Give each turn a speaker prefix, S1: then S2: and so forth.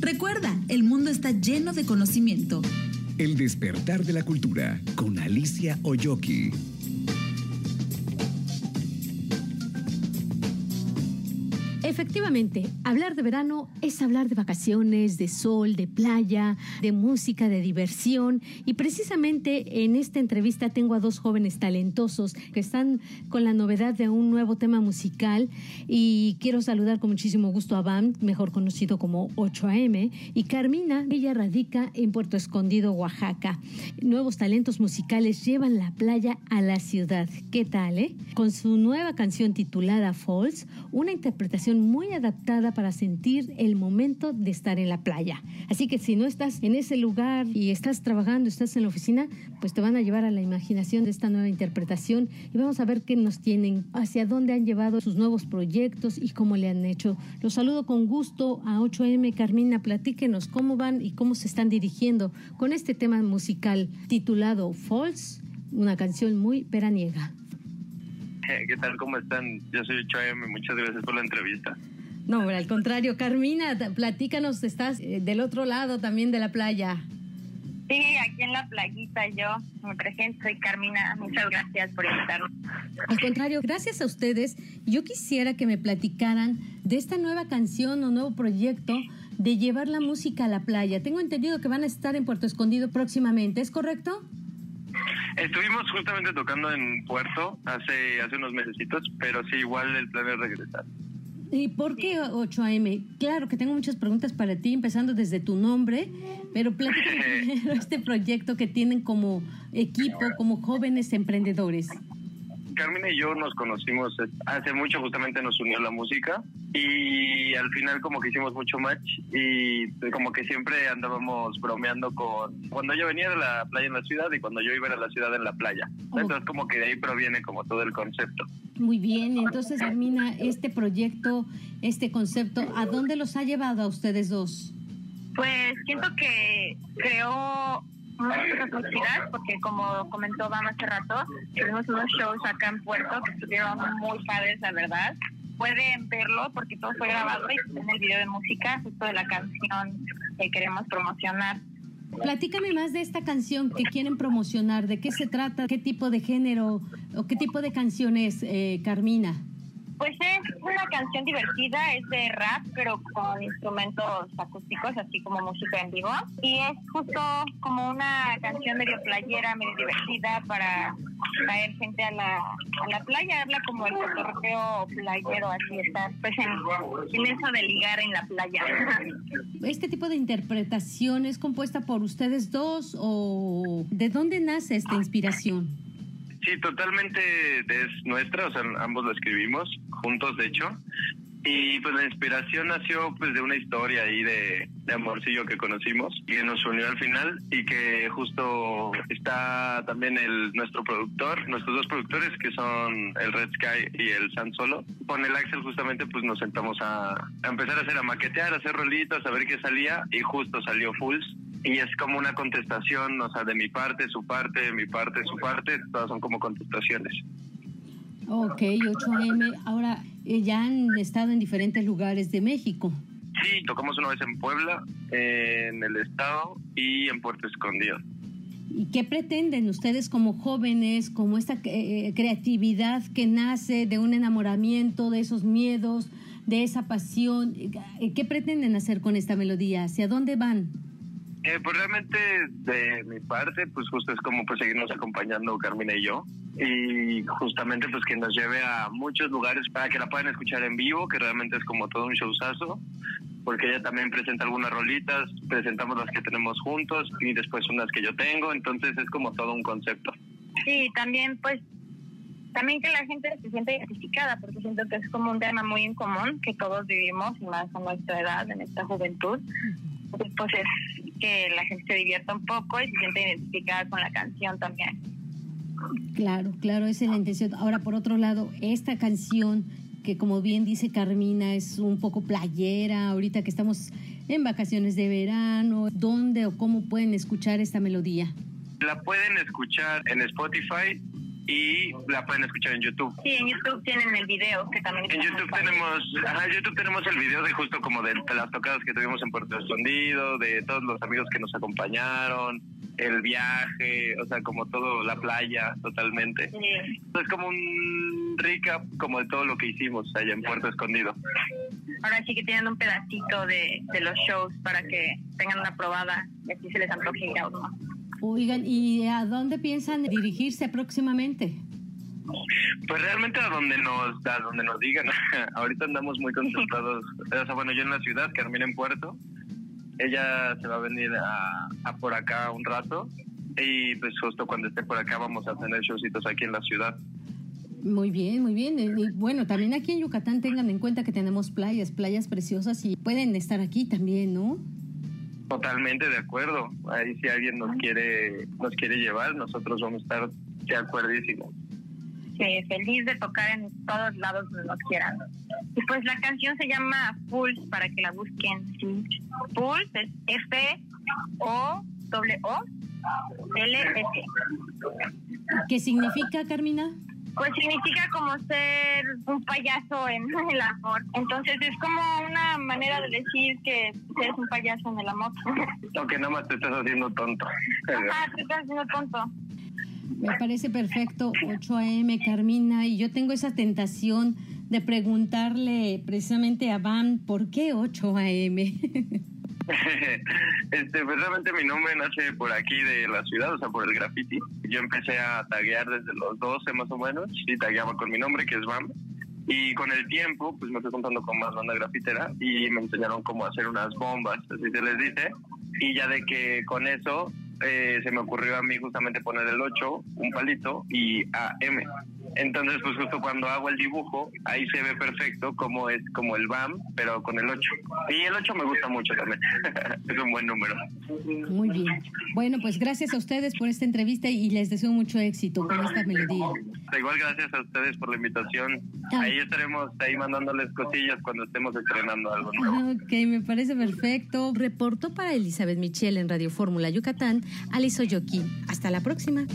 S1: Recuerda, el mundo está lleno de conocimiento.
S2: El despertar de la cultura con Alicia Oyoki.
S3: Efectivamente, hablar de verano es hablar de vacaciones, de sol, de playa, de música, de diversión. Y precisamente en esta entrevista tengo a dos jóvenes talentosos que están con la novedad de un nuevo tema musical. Y quiero saludar con muchísimo gusto a Bam, mejor conocido como 8AM, y Carmina. Ella radica en Puerto Escondido, Oaxaca. Nuevos talentos musicales llevan la playa a la ciudad. ¿Qué tal, eh? Con su nueva canción titulada Falls, una interpretación muy adaptada para sentir el momento de estar en la playa. Así que si no estás en ese lugar y estás trabajando, estás en la oficina, pues te van a llevar a la imaginación de esta nueva interpretación y vamos a ver qué nos tienen, hacia dónde han llevado sus nuevos proyectos y cómo le han hecho. Los saludo con gusto a 8M Carmina, platíquenos cómo van y cómo se están dirigiendo con este tema musical titulado False, una canción muy veraniega.
S4: ¿Qué tal? ¿Cómo están? Yo soy Choyame, muchas gracias por la entrevista.
S3: No, al contrario, Carmina, platícanos, estás eh, del otro lado también de la playa.
S5: Sí, aquí en la playita yo me presento, soy Carmina, muchas gracias por invitarme.
S3: Al contrario, gracias a ustedes, yo quisiera que me platicaran de esta nueva canción o nuevo proyecto de llevar la música a la playa. Tengo entendido que van a estar en Puerto Escondido próximamente, ¿es correcto?
S4: Estuvimos justamente tocando en Puerto hace, hace unos mesecitos, pero sí, igual el plan es regresar.
S3: ¿Y por qué 8AM? Claro que tengo muchas preguntas para ti, empezando desde tu nombre, pero platícame primero este proyecto que tienen como equipo, como jóvenes emprendedores.
S4: Carmen y yo nos conocimos hace mucho, justamente nos unió la música y al final como que hicimos mucho match y como que siempre andábamos bromeando con cuando yo venía de la playa en la ciudad y cuando yo iba a la ciudad en la playa. Entonces como que de ahí proviene como todo el concepto.
S3: Muy bien, entonces termina este proyecto, este concepto, ¿a dónde los ha llevado a ustedes dos?
S5: Pues siento que creó muchas felicidad porque como comentó Bama hace rato, tuvimos unos shows acá en Puerto que estuvieron muy padres, la verdad. Pueden verlo porque todo fue grabado y en el video de música, justo de la canción que queremos promocionar.
S3: Platícame más de esta canción que quieren promocionar, de qué se trata, qué tipo de género o qué tipo de canción es, eh, Carmina.
S5: Pues es una canción divertida, es de rap, pero con instrumentos acústicos, así como música en vivo. Y es justo como una canción medio playera, medio divertida para traer gente a la, a la playa. Habla como el cotorreo playero, así está, pues en, en eso de ligar en la playa.
S3: ¿Este tipo de interpretación es compuesta por ustedes dos o de dónde nace esta inspiración?
S4: Sí, totalmente es nuestra, o sea, ambos la escribimos juntos, de hecho. Y pues la inspiración nació pues de una historia ahí de, de amorcillo que conocimos y que nos unió al final y que justo está también el nuestro productor, nuestros dos productores que son el Red Sky y el San Solo. Con el Axel justamente pues nos sentamos a, a empezar a hacer, a maquetear, a hacer rolitos, a ver qué salía y justo salió Fools y es como una contestación, o sea, de mi parte, su parte, de mi parte, su parte, todas son como contestaciones.
S3: Ok, 8M. Ahora, eh, ya han estado en diferentes lugares de México.
S4: Sí, tocamos una vez en Puebla, en el estado y en Puerto Escondido.
S3: ¿Y qué pretenden ustedes como jóvenes, como esta eh, creatividad que nace de un enamoramiento, de esos miedos, de esa pasión? Eh, ¿Qué pretenden hacer con esta melodía? ¿Hacia dónde van?
S4: Eh, pues realmente de mi parte, pues justo es como pues seguirnos acompañando Carmina y yo. Y justamente pues que nos lleve a muchos lugares para que la puedan escuchar en vivo, que realmente es como todo un showzazo, porque ella también presenta algunas rolitas, presentamos las que tenemos juntos y después unas que yo tengo, entonces es como todo un concepto.
S5: Sí, también pues también que la gente se sienta identificada, porque siento que es como un tema muy en común que todos vivimos, más a nuestra edad, en esta juventud. Pues es que la gente se divierta un poco y se siente identificada con la canción también.
S3: Claro, claro, esa es la intención. Ahora, por otro lado, esta canción que como bien dice Carmina es un poco playera, ahorita que estamos en vacaciones de verano, ¿dónde o cómo pueden escuchar esta melodía?
S4: La pueden escuchar en Spotify y la pueden escuchar en YouTube.
S5: Sí, en YouTube tienen el video que también
S4: En YouTube tenemos, ajá, en YouTube tenemos el video de justo como de, de las tocadas que tuvimos en Puerto Escondido, de todos los amigos que nos acompañaron, el viaje, o sea, como todo, la playa, totalmente.
S5: Sí.
S4: Es como un recap como de todo lo que hicimos allá en Puerto Escondido.
S5: Ahora sí que tienen un pedacito de, de los shows para que tengan una probada y así se les antoje ir a uno.
S3: Oigan, ¿y a dónde piensan dirigirse próximamente?
S4: Pues realmente a donde nos, a donde nos digan. Ahorita andamos muy concentrados. O sea, bueno, yo en la ciudad, Carmina en Puerto. Ella se va a venir a, a por acá un rato. Y pues justo cuando esté por acá vamos a tener showcitos aquí en la ciudad.
S3: Muy bien, muy bien. Y bueno, también aquí en Yucatán tengan en cuenta que tenemos playas, playas preciosas y pueden estar aquí también, ¿no?
S4: Totalmente de acuerdo. Ahí si alguien nos quiere, nos quiere llevar, nosotros vamos a estar de acuerdísimo.
S5: Sí, feliz de tocar en todos lados donde nos quieran. Y pues la canción se llama Pulse para que la busquen. Sí. Pulse es F O W O L S.
S3: ¿Qué significa, Carmina?
S5: Pues significa como ser un payaso en el amor. Entonces es como una manera de decir que eres un payaso en el amor.
S4: Aunque nada más te estás haciendo tonto.
S5: Ah, te estás haciendo tonto.
S3: Me parece perfecto, 8 a.m. Carmina, y yo tengo esa tentación de preguntarle precisamente a Van, ¿por qué 8 a.m.?
S4: este, pues realmente mi nombre nace por aquí de la ciudad, o sea, por el graffiti. Yo empecé a taguear desde los 12 más o menos, y tagueaba con mi nombre, que es BAM. Y con el tiempo, pues me fui contando con más banda grafitera y me enseñaron cómo hacer unas bombas, así se les dice. Y ya de que con eso eh, se me ocurrió a mí justamente poner el 8, un palito y AM. Entonces, pues justo cuando hago el dibujo, ahí se ve perfecto cómo es como el BAM, pero con el 8. Y el 8 me gusta mucho también. es un buen número.
S3: Muy bien. Bueno, pues gracias a ustedes por esta entrevista y les deseo mucho éxito con esta melodía.
S4: Igual gracias a ustedes por la invitación.
S3: Ah.
S4: Ahí estaremos ahí mandándoles cosillas cuando estemos estrenando algo nuevo.
S3: Ok, me parece perfecto. Reportó para Elizabeth Michelle en Radio Fórmula Yucatán, Alice Oyoki. Hasta la próxima.